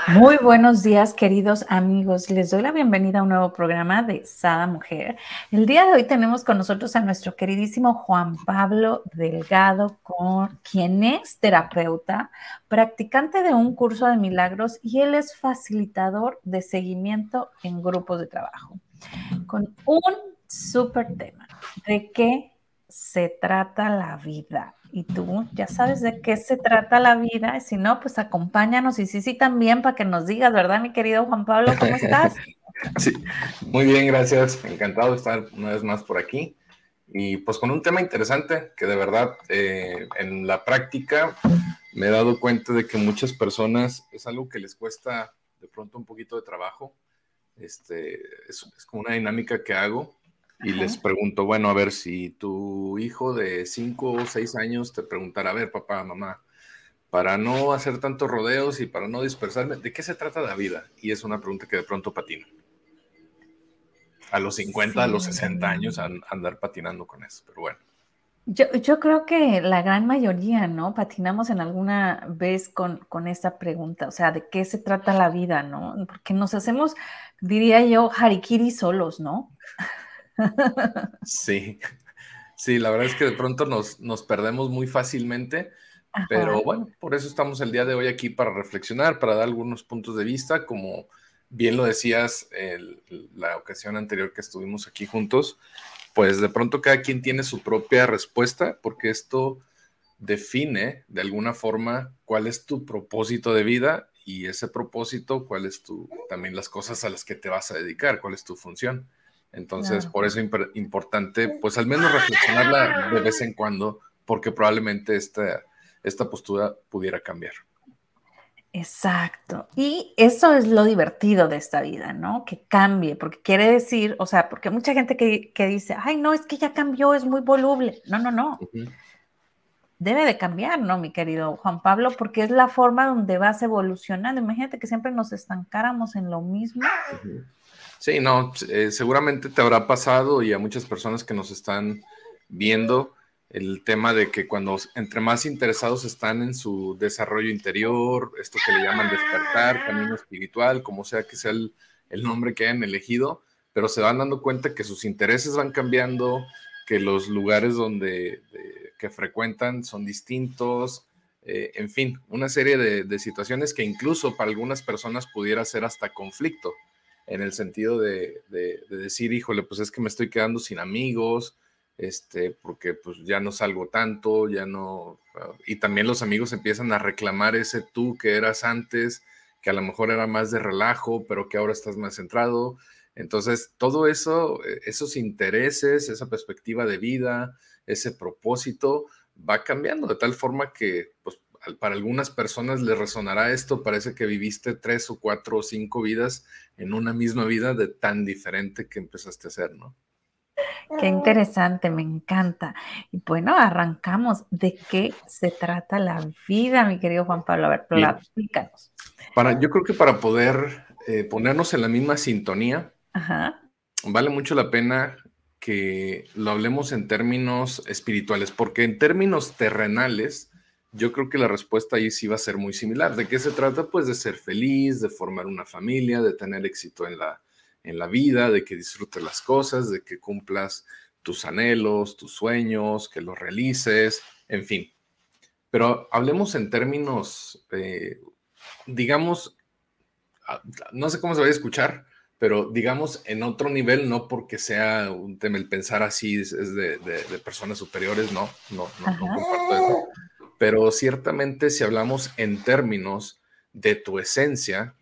muy buenos días, queridos amigos. Les doy la bienvenida a un nuevo programa de Sada Mujer. El día de hoy tenemos con nosotros a nuestro queridísimo Juan Pablo Delgado, con, quien es terapeuta, practicante de un curso de milagros y él es facilitador de seguimiento en grupos de trabajo. Con un súper tema. ¿De qué se trata la vida? Y tú ya sabes de qué se trata la vida. Y si no, pues acompáñanos y sí, sí, también para que nos digas, ¿verdad, mi querido Juan Pablo? ¿Cómo estás? sí, muy bien, gracias. Encantado de estar una vez más por aquí. Y pues con un tema interesante que de verdad eh, en la práctica me he dado cuenta de que muchas personas es algo que les cuesta de pronto un poquito de trabajo. Este, es, es como una dinámica que hago y les pregunto, bueno, a ver si tu hijo de 5 o 6 años te preguntara, a ver, papá, mamá, para no hacer tantos rodeos y para no dispersarme, ¿de qué se trata la vida? Y es una pregunta que de pronto patina. A los 50, a los 60 años, andar patinando con eso, pero bueno. Yo, yo, creo que la gran mayoría, ¿no? Patinamos en alguna vez con, con esta pregunta, o sea, ¿de qué se trata la vida, no? Porque nos hacemos, diría yo, harikiri solos, ¿no? Sí, sí, la verdad es que de pronto nos, nos perdemos muy fácilmente, pero bueno, por eso estamos el día de hoy aquí para reflexionar, para dar algunos puntos de vista, como bien lo decías la ocasión anterior que estuvimos aquí juntos, pues de pronto cada quien tiene su propia respuesta, porque esto define de alguna forma cuál es tu propósito de vida y ese propósito, cuál es tu, también las cosas a las que te vas a dedicar, cuál es tu función. Entonces, por eso es importante, pues al menos reflexionarla de vez en cuando, porque probablemente esta, esta postura pudiera cambiar. Exacto. Y eso es lo divertido de esta vida, ¿no? Que cambie, porque quiere decir, o sea, porque mucha gente que, dice, ay, no, es que ya cambió, es muy voluble. No, no, no. Debe de cambiar, ¿no, mi querido Juan Pablo? Porque es la forma donde vas evolucionando. Imagínate que siempre nos estancáramos en lo mismo. Sí, no, eh, seguramente te habrá pasado y a muchas personas que nos están viendo el tema de que cuando entre más interesados están en su desarrollo interior, esto que le llaman despertar, camino espiritual, como sea que sea el, nombre que hayan elegido, pero se van dando cuenta que sus intereses van cambiando, que los lugares donde que frecuentan son distintos, eh, en fin, una serie de, de situaciones que incluso para algunas personas pudiera ser hasta conflicto en el sentido de, decir, híjole, pues es que me estoy quedando sin amigos, este, porque pues ya no salgo tanto, ya no, ah, y también los amigos empiezan a reclamar ese tú que eras antes, que a lo mejor era más de relajo, pero que ahora estás más centrado. Entonces, todo eso, eh, esos intereses, esa perspectiva de vida, ese propósito, va cambiando de tal forma que, pues, para algunas personas les resonará esto, parece que viviste tres o cuatro o cinco vidas en una misma vida de tan diferente que empezaste a hacer, ¿no? Qué interesante, me encanta. Y bueno, arrancamos. ¿De qué se trata la vida, mi querido Juan Pablo? A ver, explícanos. Para, yo creo que para poder eh, ponernos en la misma sintonía, vale mucho la pena que lo hablemos en términos espirituales, porque en términos terrenales, yo creo que la respuesta ahí sí va a ser muy similar. ¿De qué se trata? Pues de ser feliz, de formar una familia, de tener éxito en la, en la vida, de que disfrutes las cosas, de que cumplas tus anhelos, tus sueños, que los realices, en fin. Pero hablemos en términos, eh, digamos, ah, no sé cómo se va a escuchar, pero digamos en otro nivel, no porque sea un tema, el pensar así es, de, personas superiores, no, no, no, no comparto eso pero ciertamente si hablamos en términos de tu esencia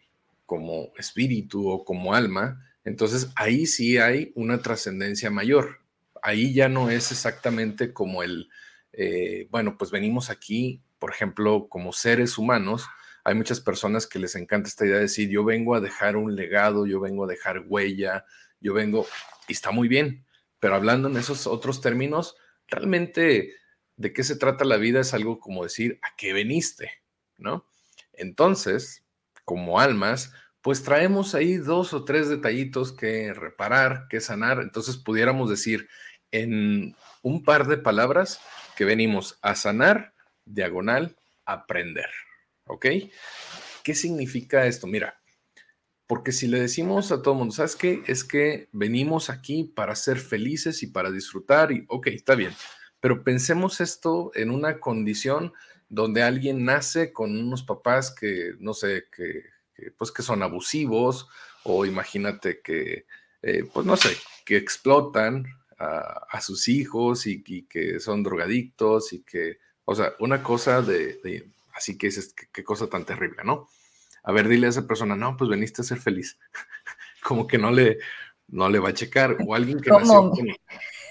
como espíritu o como alma, entonces ahí sí hay una trascendencia mayor. Ahí ya no es exactamente como el, eh, bueno, pues venimos aquí, por ejemplo, como seres humanos, hay muchas personas que les encanta esta idea de decir, yo vengo a dejar un legado, yo vengo a dejar huella, yo vengo, y está muy bien, pero hablando en esos otros términos, realmente de qué se trata la vida es algo como decir, ¿a qué veniste? ¿No? Entonces, como almas, pues traemos ahí dos o tres detallitos que reparar, que sanar. Entonces pudiéramos decir en un par de palabras que venimos a sanar, diagonal, aprender. ¿Ok? ¿Qué significa esto? Mira, porque si le decimos a todo el mundo, ¿sabes qué? Es que venimos aquí para ser felices y para disfrutar y, ok, está bien, pero pensemos esto en una condición donde alguien nace con unos papás que, no sé, que, pues que son abusivos o imagínate que, eh, pues no sé, que explotan a, sus hijos y, que son drogadictos y que, o sea, una cosa de, así que es, qué cosa tan terrible, ¿no? A ver, dile a esa persona, no, pues veniste a ser feliz. Como que no le, no le va a checar. O alguien que nació con...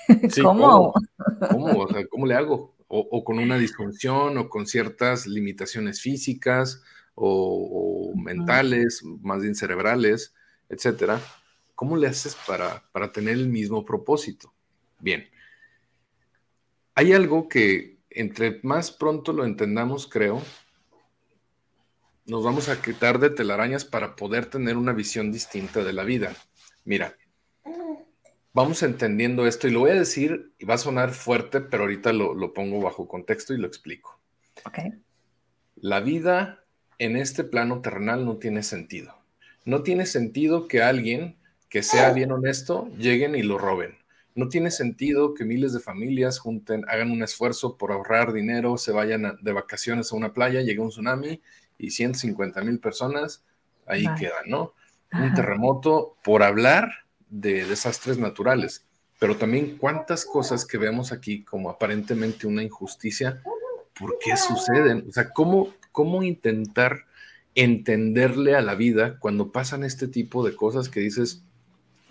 ¿Cómo? ¿cómo? O sea, ¿cómo le hago? O, con una disfunción o con ciertas limitaciones físicas o, mentales, más bien cerebrales, etcétera. ¿Cómo le haces para, para tener el mismo propósito? Bien. Hay algo que entre más pronto lo entendamos, creo, nos vamos a quitar de telarañas para poder tener una visión distinta de la vida. Mira, vamos entendiendo esto y lo voy a decir y va a sonar fuerte, pero ahorita lo, pongo bajo contexto y lo explico. La vida en este plano terrenal no tiene sentido. No tiene sentido que alguien que sea bien honesto lleguen y lo roben. No tiene sentido que miles de familias junten, hagan un esfuerzo por ahorrar dinero, se vayan de vacaciones a una playa, llegue un tsunami y 150 mil personas ahí quedan, ¿no? Un terremoto por hablar de desastres naturales, pero también cuántas cosas que vemos aquí como aparentemente una injusticia, ¿por qué suceden? O sea, ¿cómo, cómo intentar entenderle a la vida cuando pasan este tipo de cosas que dices,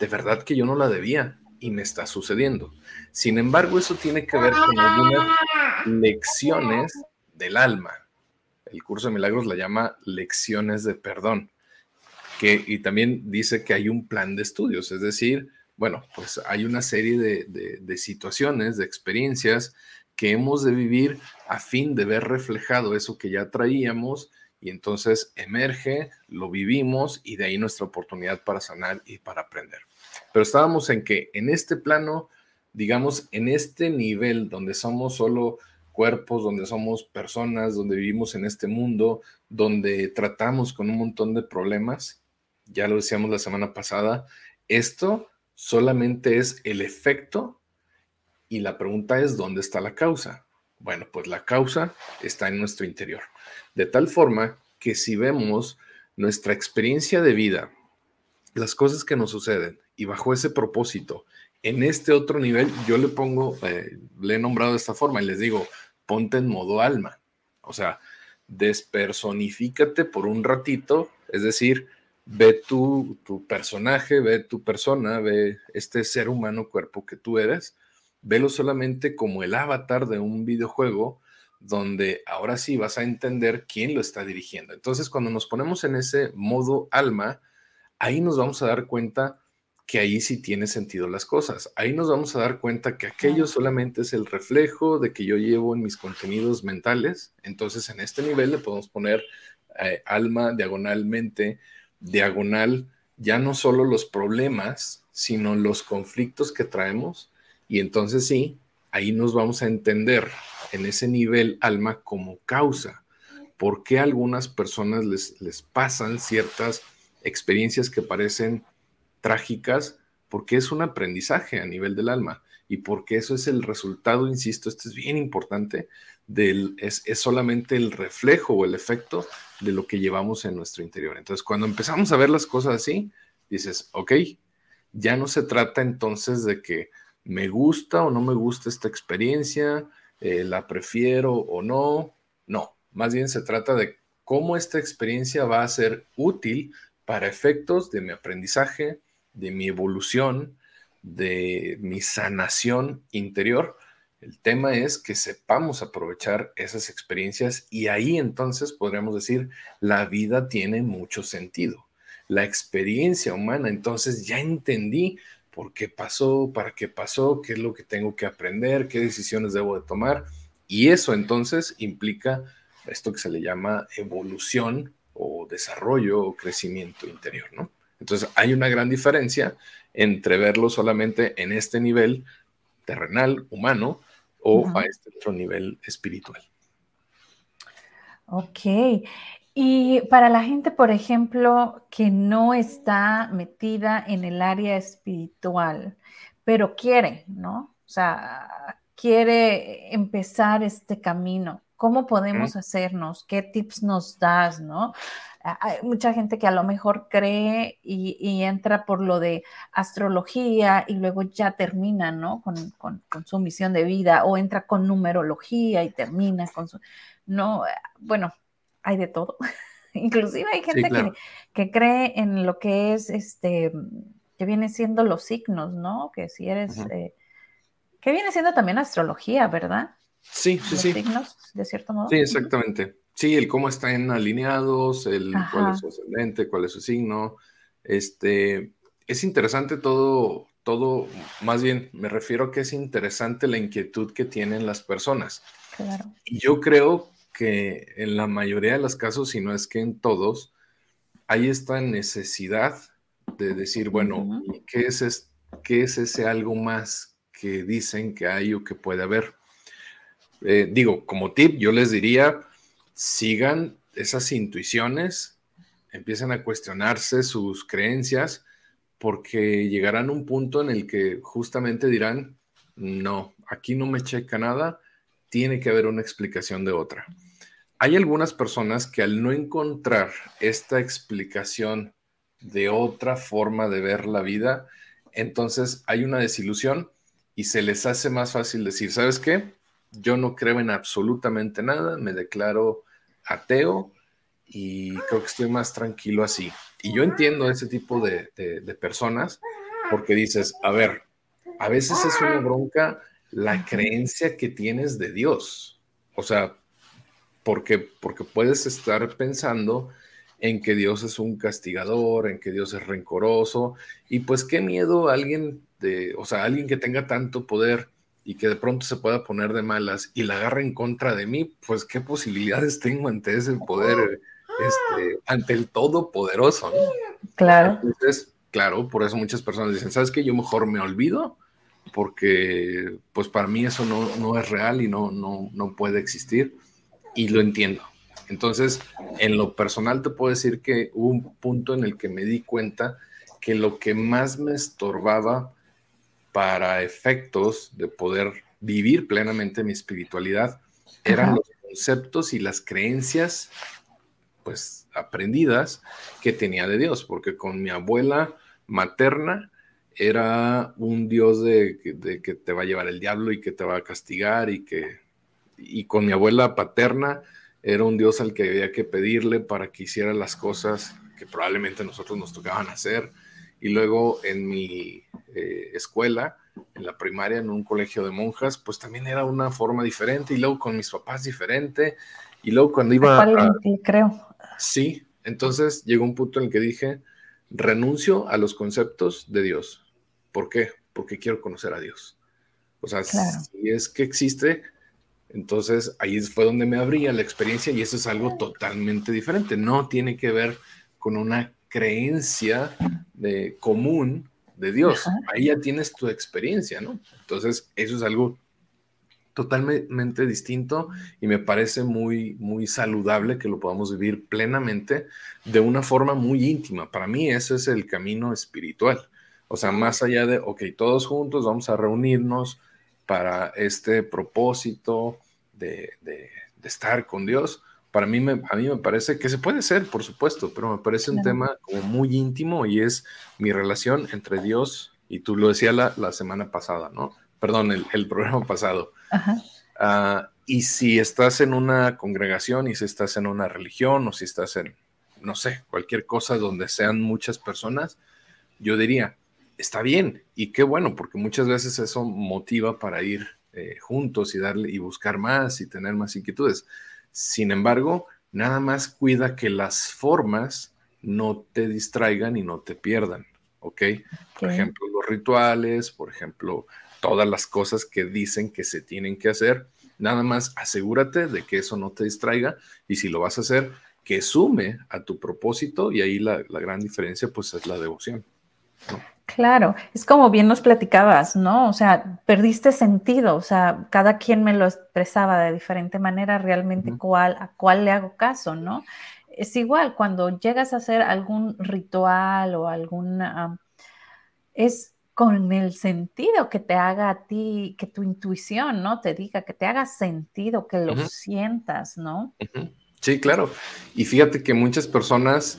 de verdad que yo no la debía y me está sucediendo. Sin embargo, eso tiene que ver con algunas lecciones del alma. El curso de milagros la llama lecciones de perdón que, y también dice que hay un plan de estudios, es decir, bueno, pues hay una serie de, situaciones, de experiencias que hemos de vivir a fin de ver reflejado eso que ya traíamos y entonces emerge, lo vivimos y de ahí nuestra oportunidad para sanar y para aprender. Pero estábamos en que en este plano, digamos, en este nivel donde somos solo cuerpos, donde somos personas, donde vivimos en este mundo, donde tratamos con un montón de problemas, ya lo decíamos la semana pasada, esto solamente es el efecto y la pregunta es, ¿dónde está la causa? Bueno, pues la causa está en nuestro interior. De tal forma que si vemos nuestra experiencia de vida, las cosas que nos suceden y bajo ese propósito, en este otro nivel, yo le pongo, eh, le he nombrado de esta forma y les digo, ponte en modo alma. O sea, despersonifícate por un ratito, es decir, ve tu, tu personaje, ve tu persona, ve este ser humano cuerpo que tú eres, velo solamente como el avatar de un videojuego donde ahora sí vas a entender quién lo está dirigiendo. Entonces, cuando nos ponemos en ese modo alma, ahí nos vamos a dar cuenta que ahí sí tiene sentido las cosas. Ahí nos vamos a dar cuenta que aquello solamente es el reflejo de que yo llevo en mis contenidos mentales. Entonces, en este nivel le podemos poner eh, alma diagonalmente diagonal ya no solo los problemas, sino los conflictos que traemos. Y entonces sí, ahí nos vamos a entender en ese nivel alma como causa. ¿Por qué algunas personas les, les pasan ciertas experiencias que parecen trágicas? Porque es un aprendizaje a nivel del alma y porque eso es el resultado, insisto, esto es bien importante, del, es, es solamente el reflejo o el efecto de lo que llevamos en nuestro interior. Entonces, cuando empezamos a ver las cosas así, dices, ok, ya no se trata entonces de que me gusta o no me gusta esta experiencia, eh, la prefiero o no, no, más bien se trata de cómo esta experiencia va a ser útil para efectos de mi aprendizaje, de mi evolución, de mi sanación interior El tema es que sepamos aprovechar esas experiencias y ahí entonces podríamos decir, la vida tiene mucho sentido. La experiencia humana, entonces ya entendí por qué pasó, para qué pasó, qué es lo que tengo que aprender, qué decisiones debo de tomar. Y eso entonces implica esto que se le llama evolución o desarrollo o crecimiento interior, ¿no? Entonces hay una gran diferencia entre verlo solamente en este nivel terrenal, humano, o a este otro nivel espiritual. Ok. Y para la gente, por ejemplo, que no está metida en el área espiritual, pero quiere, ¿no? O sea, quiere empezar este camino. ¿Cómo podemos hacernos? ¿Qué tips nos das, no? Hay mucha gente que a lo mejor cree y, entra por lo de astrología y luego ya termina, ¿no? Con, su misión de vida o entra con numerología y termina con su... No, bueno, hay de todo. Inclusive hay gente que, cree en lo que es, este, que viene siendo los signos, ¿no? Que si eres... Eh, que viene siendo también astrología, ¿verdad? Sí, sí, sí. signos, de cierto modo. Sí, exactamente. Sí, el cómo están alineados, el cuál es su ascendente, cuál es su signo. Este, es interesante todo, todo, más bien me refiero a que es interesante la inquietud que tienen las personas. Claro. Y yo creo que en la mayoría de los casos, si no es que en todos, hay esta necesidad de decir, bueno, ¿qué, es ¿qué es ese algo más que dicen que hay o que puede haber? Eh, digo, como tip, yo les diría, sigan esas intuiciones, empiecen a cuestionarse sus creencias, porque llegarán a un punto en el que justamente dirán, no, aquí no me checa nada, tiene que haber una explicación de otra. Hay algunas personas que al no encontrar esta explicación de otra forma de ver la vida, entonces hay una desilusión y se les hace más fácil decir, ¿sabes qué? Yo no creo en absolutamente nada, me declaro ateo y creo que estoy más tranquilo así. Y yo entiendo ese tipo de, personas porque dices, a ver, a veces es una bronca la creencia que tienes de Dios. O sea, porque, porque puedes estar pensando en que Dios es un castigador, en que Dios es rencoroso, y pues qué miedo alguien de, o sea, alguien que tenga tanto poder y que de pronto se pueda poner de malas y la agarre en contra de mí, pues qué posibilidades tengo ante ese poder, este, ante el Todopoderoso, ¿no? Claro. Entonces, claro, por eso muchas personas dicen, ¿sabes qué? Yo mejor me olvido porque pues para mí eso no, no es real y no, no, no puede existir y lo entiendo. Entonces, en lo personal te puedo decir que hubo un punto en el que me di cuenta que lo que más me estorbaba para efectos de poder vivir plenamente mi espiritualidad eran los conceptos y las creencias pues aprendidas que tenía de Dios, porque con mi abuela materna era un Dios de, que te va a llevar el diablo y que te va a castigar y que y con mi abuela paterna era un Dios al que había que pedirle para que hiciera las cosas que probablemente nosotros nos tocaban hacer y luego en mi eh, escuela, en la primaria, en un colegio de monjas, pues también era una forma diferente y luego con mis papás diferente y luego cuando iba a, creo. Sí, entonces llegó un punto en el que dije, renuncio a los conceptos de Dios. ¿Por qué? Porque quiero conocer a Dios. O sea, si es que existe, entonces ahí fue donde me abría la experiencia y eso es algo totalmente diferente. No tiene que ver con una creencia de, común de Dios. Ahí ya tienes tu experiencia, ¿no? Entonces, eso es algo totalmente distinto y me parece muy, muy saludable que lo podamos vivir plenamente de una forma muy íntima. Para mí, ese es el camino espiritual. O sea, más allá de, ok, todos juntos vamos a reunirnos para este propósito de, de estar con Dios, para mí me, a mí me parece que se puede ser, por supuesto, pero me parece un tema como muy íntimo y es mi relación entre Dios y tú lo decías la, semana pasada, ¿no? Perdón, el, programa pasado. Ah, y si estás en una congregación y si estás en una religión o si estás en, no sé, cualquier cosa donde sean muchas personas, yo diría, está bien y qué bueno, porque muchas veces eso motiva para ir eh, juntos y darle y buscar más y tener más inquietudes. Sin embargo, nada más cuida que las formas no te distraigan y no te pierdan, ¿ok? Por ejemplo, los rituales, por ejemplo, todas las cosas que dicen que se tienen que hacer. Nada más asegúrate de que eso no te distraiga y si lo vas a hacer, que sume a tu propósito y ahí la, gran diferencia pues es la devoción. Claro, es como bien nos platicabas, ¿no? O sea, perdiste sentido, o sea, cada quien me lo expresaba de diferente manera, realmente cuál, a cuál le hago caso, ¿no? Es igual, cuando llegas a hacer algún ritual o algún... es con el sentido que te haga a ti, que tu intuición, ¿no? Te diga, que te haga sentido, que lo sientas, ¿no? Sí, claro. Y fíjate que muchas personas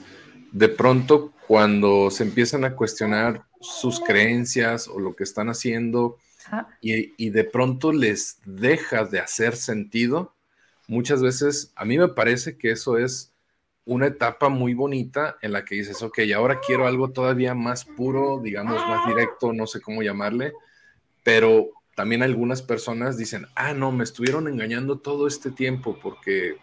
de pronto cuando se empiezan a cuestionar sus creencias o lo que están haciendo y, de pronto les deja de hacer sentido, muchas veces a mí me parece que eso es una etapa muy bonita en la que dices, ok, ahora quiero algo todavía más puro, digamos, más directo, no sé cómo llamarle, pero también algunas personas dicen, ah, no, me estuvieron engañando todo este tiempo porque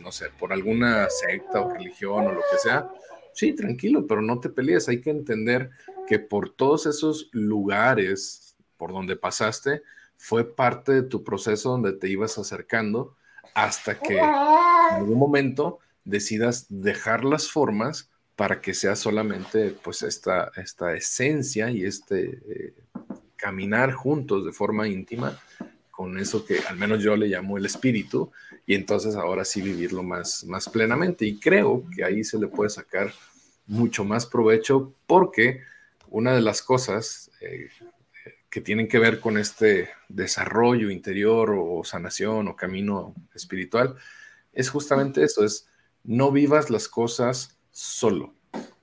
no sé, por alguna secta o religión o lo que sea, sí, tranquilo, pero no te pelees. Hay que entender que por todos esos lugares por donde pasaste, fue parte de tu proceso donde te ibas acercando hasta que en algún momento decidas dejar las formas para que sea solamente pues esta, esta esencia y este eh, caminar juntos de forma íntima con eso que al menos yo le llamo el espíritu, y entonces ahora sí vivirlo más, más plenamente. Y creo que ahí se le puede sacar mucho más provecho porque una de las cosas eh, que tienen que ver con este desarrollo interior o sanación o camino espiritual es justamente eso, es no vivas las cosas solo,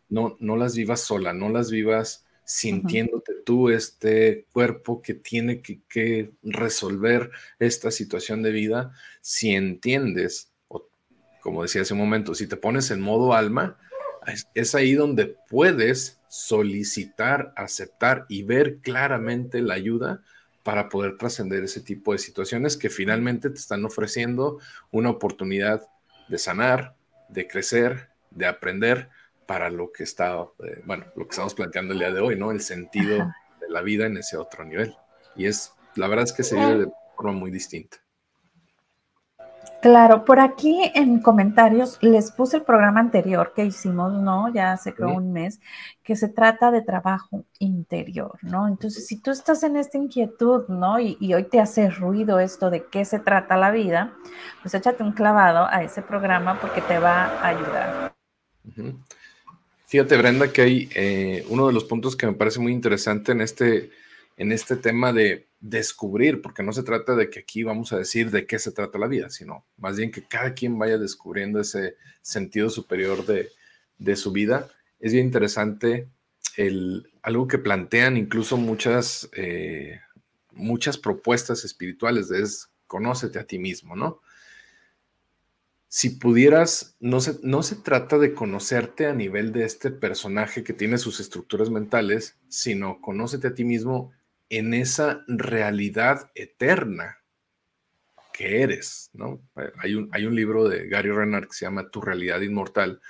no, no las vivas sola, no las vivas sintiéndote tú este cuerpo que tiene que, resolver esta situación de vida, si entiendes, o como decía hace un momento, si te pones en modo alma, es, ahí donde puedes solicitar, aceptar y ver claramente la ayuda para poder trascender ese tipo de situaciones que finalmente te están ofreciendo una oportunidad de sanar, de crecer, de aprender para lo que está, eh, bueno, lo que estamos planteando el día de hoy, ¿no? El sentido de la vida en ese otro nivel. Y es, la verdad es que se vive de forma muy distinta. Claro, por aquí en comentarios les puse el programa anterior que hicimos, ¿no? Ya hace creo un mes, que se trata de trabajo interior, ¿no? Entonces, si tú estás en esta inquietud, ¿no? Y, hoy te hace ruido esto de qué se trata la vida, pues échate un clavado a ese programa porque te va a ayudar. Fíjate, Brenda, que hay eh, uno de los puntos que me parece muy interesante en este, en este tema de descubrir, porque no se trata de que aquí vamos a decir de qué se trata la vida, sino más bien que cada quien vaya descubriendo ese sentido superior de, su vida. Es bien interesante el, algo que plantean incluso muchas, eh, muchas propuestas espirituales de es conócete a ti mismo, ¿no? Si pudieras, no se, no se trata de conocerte a nivel de este personaje que tiene sus estructuras mentales, sino conócete a ti mismo en esa realidad eterna que eres, ¿no? Hay un, hay un libro de Gary Renard que se llama Tu realidad inmortal,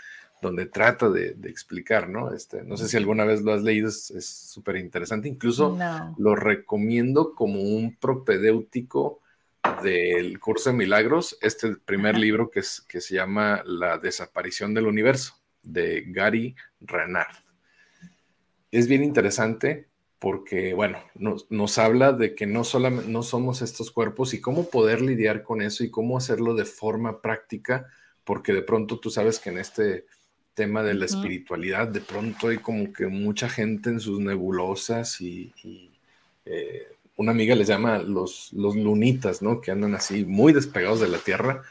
donde trata de, explicar, ¿no? Este, no sé si alguna vez lo has leído, es súper interesante, incluso lo recomiendo como un propedéutico del curso de milagros, este primer libro que, es, que se llama La desaparición del universo, de Gary Renard. Es bien interesante porque, bueno, nos, habla de que no solamente no somos estos cuerpos y cómo poder lidiar con eso y cómo hacerlo de forma práctica, porque de pronto tú sabes que en este tema de la espiritualidad, de pronto hay como que mucha gente en sus nebulosas y, eh, una amiga les llama los, los lunitas, ¿no? Que andan así muy despegados de la Tierra,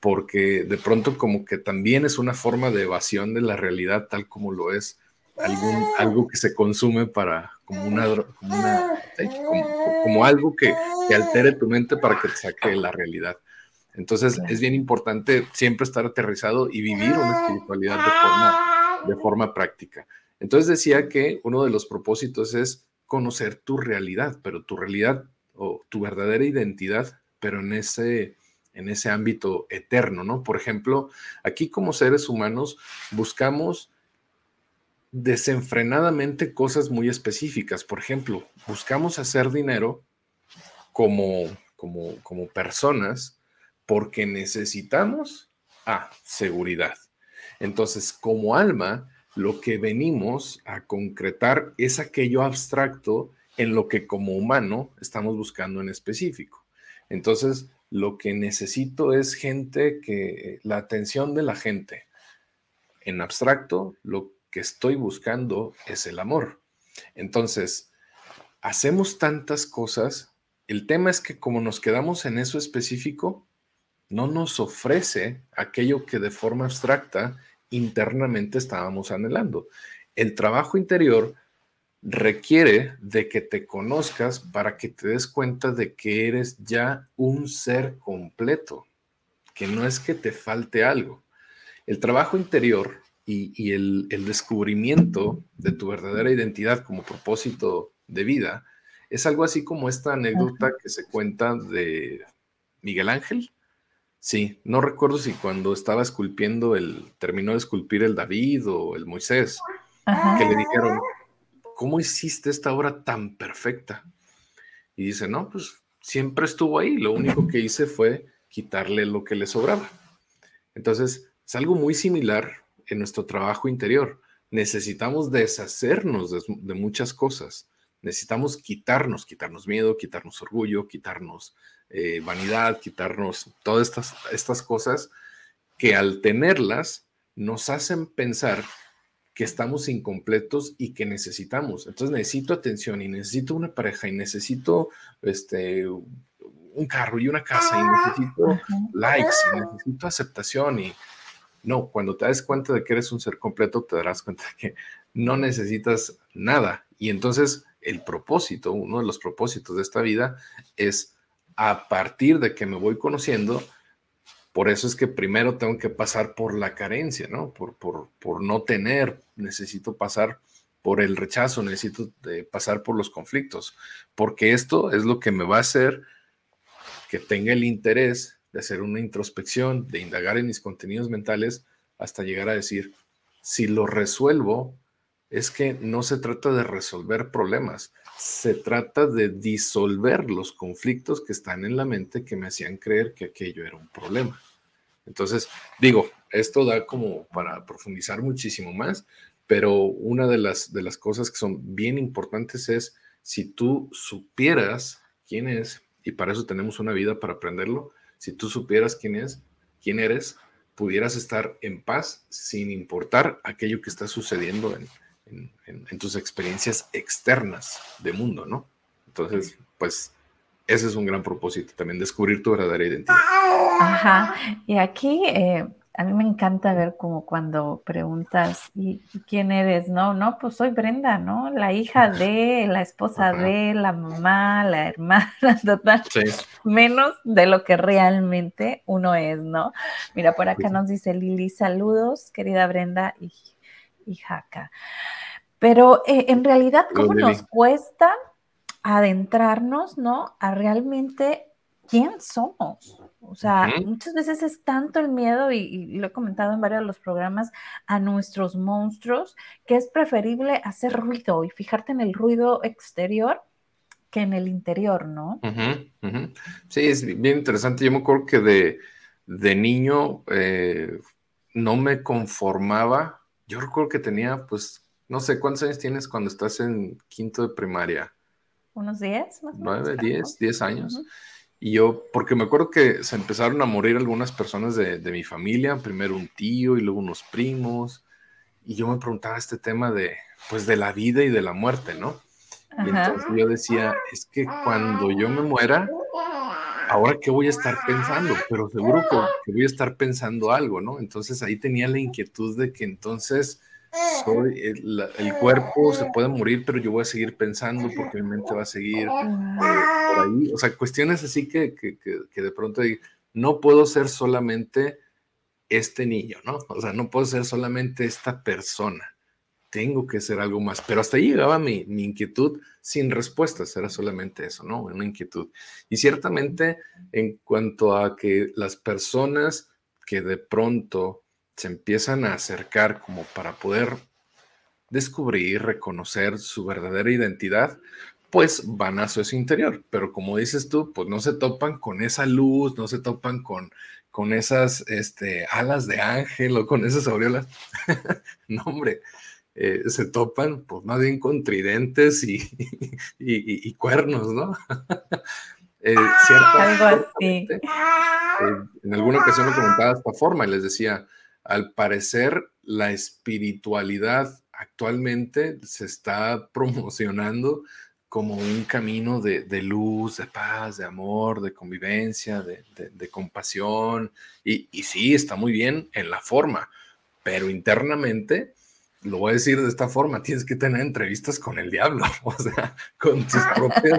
porque de pronto como que también es una forma de evasión de la realidad tal como lo es algún, algo que se consume para como una, como, algo que, que, altere tu mente para que te saque la realidad. Entonces es bien importante siempre estar aterrizado y vivir una espiritualidad de forma, de forma práctica. Entonces decía que uno de los propósitos es conocer tu realidad, pero tu realidad, o tu verdadera identidad, pero en ese, en ese ámbito eterno, ¿no? Por ejemplo, aquí como seres humanos buscamos desenfrenadamente cosas muy específicas. Por ejemplo, buscamos hacer dinero como, como, como personas porque necesitamos ah, seguridad. Entonces, como alma, lo que venimos a concretar es aquello abstracto en lo que como humano estamos buscando en específico. Entonces, lo que necesito es gente que, la atención de la gente. En abstracto, lo que estoy buscando es el amor. Entonces, hacemos tantas cosas. El tema es que como nos quedamos en eso específico, no nos ofrece aquello que de forma abstracta internamente estábamos anhelando. El trabajo interior requiere de que te conozcas para que te des cuenta de que eres ya un ser completo, que no es que te falte algo. El trabajo interior y, el, el, descubrimiento de tu verdadera identidad como propósito de vida es algo así como esta anécdota que se cuenta de Miguel Ángel, Sí, no recuerdo si cuando estaba esculpiendo el, terminó de esculpir el David o el Moisés, que le dijeron, ¿cómo hiciste esta obra tan perfecta? Y dice, no, pues siempre estuvo ahí, lo único que hice fue quitarle lo que le sobraba. Entonces, es algo muy similar en nuestro trabajo interior. Necesitamos deshacernos de muchas cosas. Necesitamos quitarnos, quitarnos miedo, quitarnos orgullo, quitarnos eh, vanidad, quitarnos todas estas, estas cosas que al tenerlas nos hacen pensar que estamos incompletos y que necesitamos. Entonces necesito atención y necesito una pareja y necesito este, un carro y una casa y necesito likes y necesito aceptación y no, cuando te das cuenta de que eres un ser completo, te darás cuenta de que no necesitas nada. Y entonces el propósito, uno de los propósitos de esta vida es a partir de que me voy conociendo, por eso es que primero tengo que pasar por la carencia, ¿no? Por, por, por no tener, necesito pasar por el rechazo, necesito eh, pasar por los conflictos, porque esto es lo que me va a hacer que tenga el interés de hacer una introspección, de indagar en mis contenidos mentales hasta llegar a decir, si lo resuelvo, es que no se trata de resolver problemas, se trata de disolver los conflictos que están en la mente que me hacían creer que aquello era un problema. Entonces, digo, esto da como para profundizar muchísimo más, pero una de las, de las cosas que son bien importantes es si tú supieras quién es, y para eso tenemos una vida para aprenderlo, si tú supieras quién es, quién eres, pudieras estar en paz sin importar aquello que está sucediendo en, en, tus experiencias externas de mundo, ¿no? Entonces, pues ese es un gran propósito, también descubrir tu verdadera identidad. Ajá, y aquí eh, a mí me encanta ver como cuando preguntas, ¿y, quién eres? No, no, pues soy Brenda, ¿no? La hija de, la esposa de, la mamá, la hermana, total. Sí. Menos de lo que realmente uno es, ¿no? Mira, por acá nos dice Lili, saludos, querida Brenda y, y Jaca. Pero eh, en realidad, ¿cómo nos cuesta adentrarnos, ¿no? A realmente quién somos. O sea, muchas veces es tanto el miedo, y, lo he comentado en varios de los programas, a nuestros monstruos, que es preferible hacer ruido y fijarte en el ruido exterior que en el interior, ¿no? Sí, es bien interesante. Yo me acuerdo que de, de niño eh, no me conformaba. Yo recuerdo que tenía pues no sé, ¿cuántos años tienes cuando estás en quinto de primaria? Unos 10, más o menos. 9, 10, 10 años. Y yo, porque me acuerdo que se empezaron a morir algunas personas de, mi familia, primero un tío y luego unos primos, y yo me preguntaba este tema de, pues, de la vida y de la muerte, ¿no? Y entonces yo decía, es que cuando yo me muera, ahora qué voy a estar pensando, pero seguro que voy a estar pensando algo, ¿no? Entonces ahí tenía la inquietud de que entonces soy el, cuerpo se puede morir, pero yo voy a seguir pensando porque mi mente va a seguir eh, por ahí. O sea, cuestiones así que, que, que, de pronto no puedo ser solamente este niño, ¿no? O sea, no puedo ser solamente esta persona. Tengo que hacer algo más. Pero hasta ahí llegaba mi, mi, inquietud sin respuestas, era solamente eso, ¿no? Una inquietud. Y ciertamente en cuanto a que las personas que de pronto se empiezan a acercar como para poder descubrir, reconocer su verdadera identidad, pues van a su interior. Pero como dices tú, pues no se topan con esa luz, no se topan con, con esas este, alas de ángel o con esas aureolas. no, hombre, eh, se topan, pues más bien con tridentes y, y, cuernos, ¿no? eh, Algo así. Eh, en alguna ocasión lo comentaba de esta forma y les decía, al parecer la espiritualidad actualmente se está promocionando como un camino de, luz, de paz, de amor, de convivencia, de, compasión. Y, y, sí, está muy bien en la forma, pero internamente, lo voy a decir de esta forma, tienes que tener entrevistas con el diablo, o sea, con tus propios...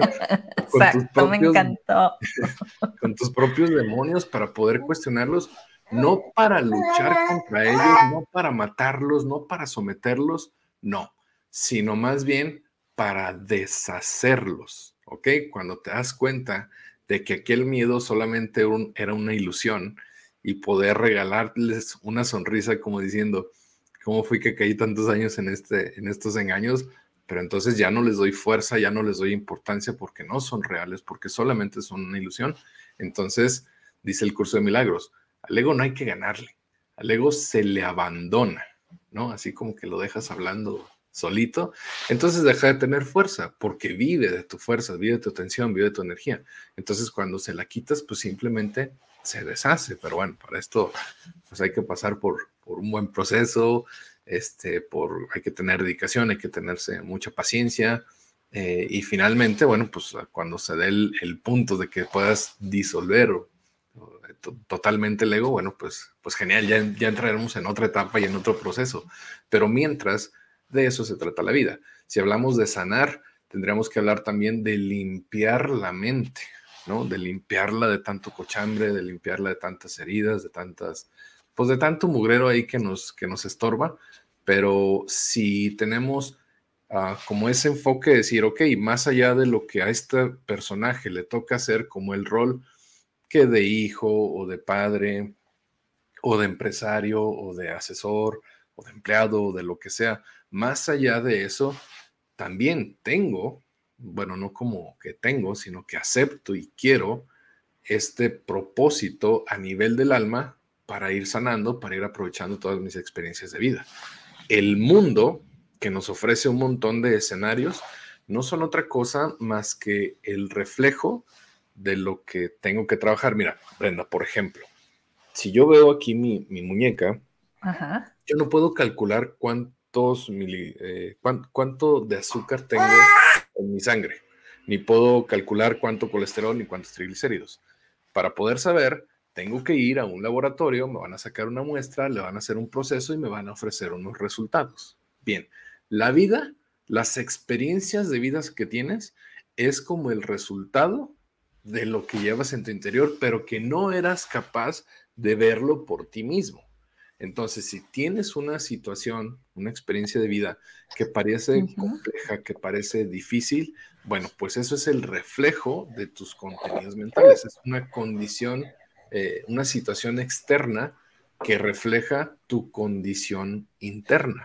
con tus propios, me encantó. con tus propios demonios para poder cuestionarlos, no para luchar contra ellos, no para matarlos, no para someterlos, no, sino más bien para deshacerlos, ¿ok? Cuando te das cuenta de que aquel miedo solamente era una ilusión y poder regalarles una sonrisa como diciendo, ¿cómo fui que caí tantos años en, este, en estos engaños? Pero entonces ya no les doy fuerza, ya no les doy importancia porque no son reales, porque solamente son una ilusión. Entonces, dice el curso de milagros, al ego no hay que ganarle, al ego se le abandona, ¿no? Así como que lo dejas hablando solito, entonces deja de tener fuerza, porque vive de tu fuerza, vive de tu atención, vive de tu energía. Entonces cuando se la quitas, pues simplemente se deshace. Pero bueno, para esto pues hay que pasar por, por un buen proceso, este, por, hay que tener dedicación, hay que tenerse mucha paciencia. Eh, y finalmente, bueno, pues cuando se dé el, punto de que puedas disolver totalmente el ego, bueno, pues, pues genial, ya, ya entraremos en otra etapa y en otro proceso. Pero mientras, de eso se trata la vida. Si hablamos de sanar, tendríamos que hablar también de limpiar la mente, ¿no? De limpiarla de tanto cochambre, de limpiarla de tantas heridas, de tantas, pues de tanto mugrero ahí que nos, que nos estorba. Pero si tenemos uh, como ese enfoque de decir, ok, más allá de lo que a este personaje le toca hacer como el rol que de hijo o de padre o de empresario o de asesor o de empleado o de lo que sea, más allá de eso, también tengo, bueno, no como que tengo, sino que acepto y quiero este propósito a nivel del alma para ir sanando, para ir aprovechando todas mis experiencias de vida. El mundo que nos ofrece un montón de escenarios no son otra cosa más que el reflejo de lo que tengo que trabajar. Mira, Brenda, por ejemplo, si yo veo aquí mi, muñeca, yo no puedo calcular cuánto eh, cuánto, de azúcar tengo en mi sangre, ni puedo calcular cuánto colesterol ni cuántos triglicéridos. Para poder saber, tengo que ir a un laboratorio, me van a sacar una muestra, le van a hacer un proceso y me van a ofrecer unos resultados. Bien, la vida, las experiencias de vidas que tienes es como el resultado de lo que llevas en tu interior, pero que no eras capaz de verlo por ti mismo. Entonces, si tienes una situación, una experiencia de vida que parece compleja, que parece difícil, bueno, pues eso es el reflejo de tus contenidos mentales. Es una condición, eh, una situación externa que refleja tu condición interna.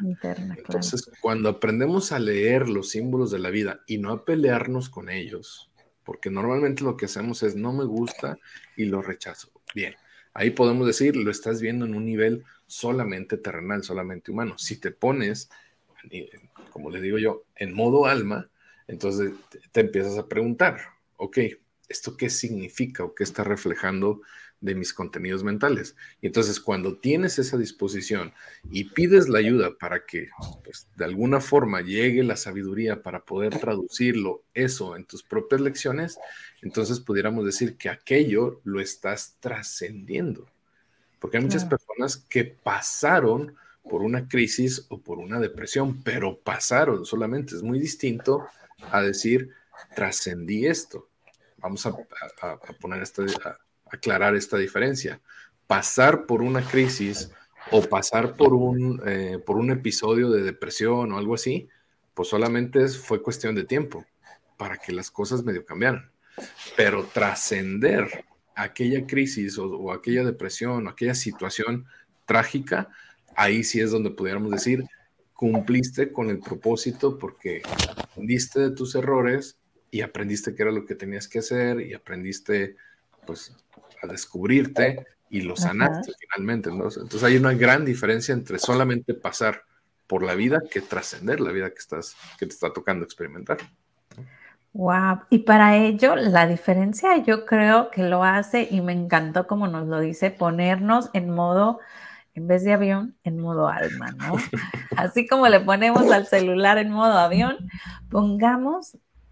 Entonces, cuando aprendemos a leer los símbolos de la vida y no a pelearnos con ellos, porque normalmente lo que hacemos es no me gusta y lo rechazo. Bien, ahí podemos decir, lo estás viendo en un nivel solamente terrenal, solamente humano. Si te pones, como le digo yo, en modo alma, entonces te empiezas a preguntar, ok, ¿esto qué significa o qué está reflejando de mis contenidos mentales? Y entonces cuando tienes esa disposición y pides la ayuda para que pues, de alguna forma llegue la sabiduría para poder traducirlo eso en tus propias lecciones, entonces pudiéramos decir que aquello lo estás trascendiendo. Porque hay muchas personas que pasaron por una crisis o por una depresión, pero pasaron solamente. Es muy distinto a decir, trascendí esto. Vamos a, poner esta, a aclarar esta diferencia. Pasar por una crisis o pasar por un, eh, por un episodio de depresión o algo así, pues solamente fue cuestión de tiempo para que las cosas medio cambiaran. Pero trascender aquella crisis o, aquella depresión o aquella situación trágica, ahí sí es donde pudiéramos decir, cumpliste con el propósito porque aprendiste de tus errores y aprendiste qué era lo que tenías que hacer y aprendiste pues a descubrirte y lo sanaste finalmente. Entonces hay una gran diferencia entre solamente pasar por la vida que trascender la vida que estás que te está tocando experimentar. Wow, y para ello la diferencia yo creo que lo hace y me encantó como nos lo dice ponernos en modo en vez de avión, en modo alma, ¿no? Así como le ponemos al celular en modo avión,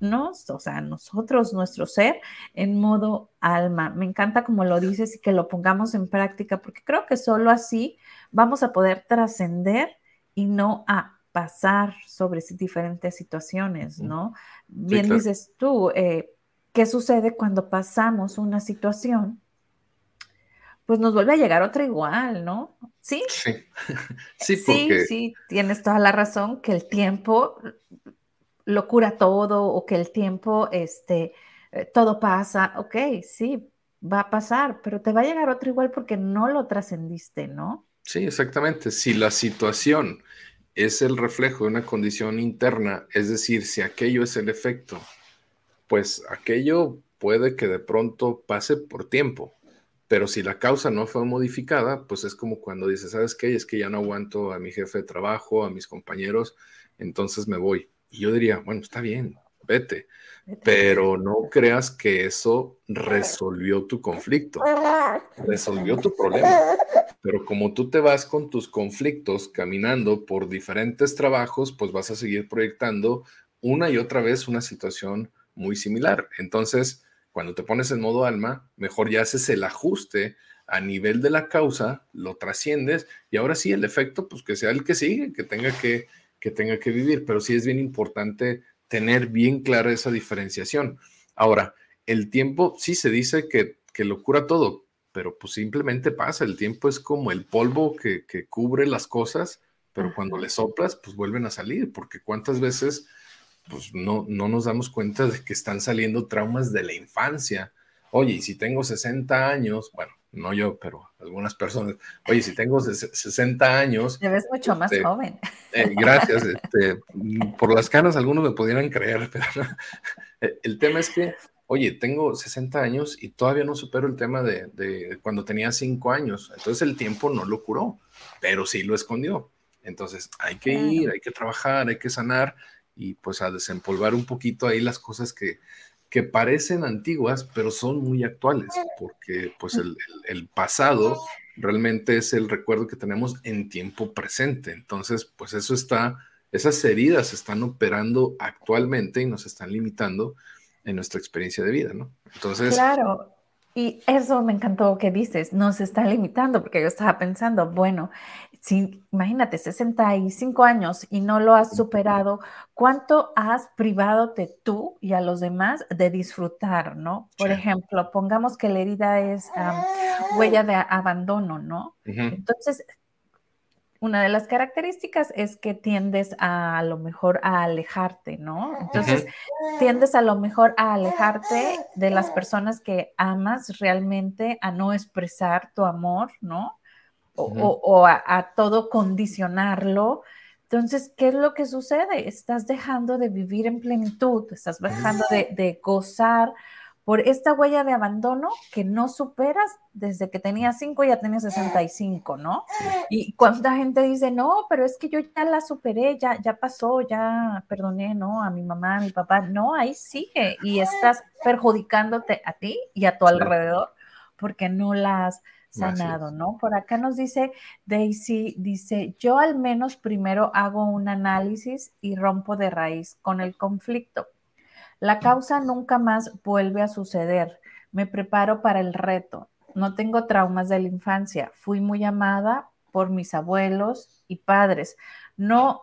pongámonos, o sea, nosotros, nuestro ser, en modo alma. Me encanta como lo dices y que lo pongamos en práctica, porque creo que solo así vamos a poder trascender y no a pasar sobre diferentes situaciones, ¿no? Bien dices tú, eh, ¿qué sucede cuando pasamos una situación? Pues nos vuelve a llegar otra igual, ¿no? Sí. Sí, sí, porque... sí, tienes toda la razón que el tiempo lo cura todo o que el tiempo, este, eh, todo pasa. Ok, sí, va a pasar, pero te va a llegar otra igual porque no lo trascendiste, ¿no? Sí, exactamente. Si la situación es el reflejo de una condición interna, es decir, si aquello es el efecto, pues aquello puede que de pronto pase por tiempo, pero si la causa no fue modificada, pues es como cuando dices, ¿sabes qué? Es que ya no aguanto a mi jefe de trabajo, a mis compañeros, entonces me voy. Y yo diría, bueno, está bien, vete, pero no creas que eso resolvió tu conflicto, resolvió tu problema. Pero como tú te vas con tus conflictos caminando por diferentes trabajos, pues vas a seguir proyectando una y otra vez una situación muy similar. Entonces, cuando te pones en modo alma, mejor ya haces el ajuste a nivel de la causa, lo trasciendes y ahora sí el efecto, pues que sea el que sigue, que tenga que, que tenga que vivir. Pero sí es bien importante tener bien clara esa diferenciación. Ahora, el tiempo sí se dice que, que lo cura todo, pero pues simplemente pasa, el tiempo es como el polvo que, cubre las cosas, pero cuando le soplas, pues vuelven a salir, porque cuántas veces pues no, no nos damos cuenta de que están saliendo traumas de la infancia. Oye, y si tengo 60 años, bueno, no yo, pero algunas personas, oye, si tengo 60 años... Te ves mucho más este, joven. Eh, gracias, este, por las canas algunos me pudieran creer, pero el tema es que oye, tengo 60 años y todavía no supero el tema de, cuando tenía 5 años. Entonces el tiempo no lo curó, pero sí lo escondió. Entonces hay que ir, hay que trabajar, hay que sanar y pues a desempolvar un poquito ahí las cosas que, que parecen antiguas, pero son muy actuales, porque pues el, el, pasado realmente es el recuerdo que tenemos en tiempo presente. Entonces, pues eso está, esas heridas están operando actualmente y nos están limitando en nuestra experiencia de vida, ¿no? Entonces... Claro, y eso me encantó que dices, nos está limitando, porque yo estaba pensando, bueno, si imagínate, 65 años y no lo has superado, ¿cuánto has privado de tú y a los demás de disfrutar, ¿no? Por ejemplo, pongamos que la herida es huella de abandono, ¿no? Entonces, una de las características es que tiendes a, lo mejor a alejarte, ¿no? Entonces, tiendes a lo mejor a alejarte de las personas que amas realmente, a no expresar tu amor, ¿no? O, a, todo condicionarlo. Entonces, ¿qué es lo que sucede? Estás dejando de vivir en plenitud, estás dejando de, de gozar por esta huella de abandono que no superas desde que tenías 5 ya tenías 65, ¿no? Y cuánta gente dice, no, pero es que yo ya la superé, ya, ya pasó, ya perdoné, ¿no? A mi mamá, a mi papá. No, ahí sigue y estás perjudicándote a ti y a tu alrededor porque no la has sanado, ¿no? Por acá nos dice Daisy, dice, yo al menos primero hago un análisis y rompo de raíz con el conflicto la causa nunca más vuelve a suceder. Me preparo para el reto. No tengo traumas de la infancia. Fui muy amada por mis abuelos y padres. No,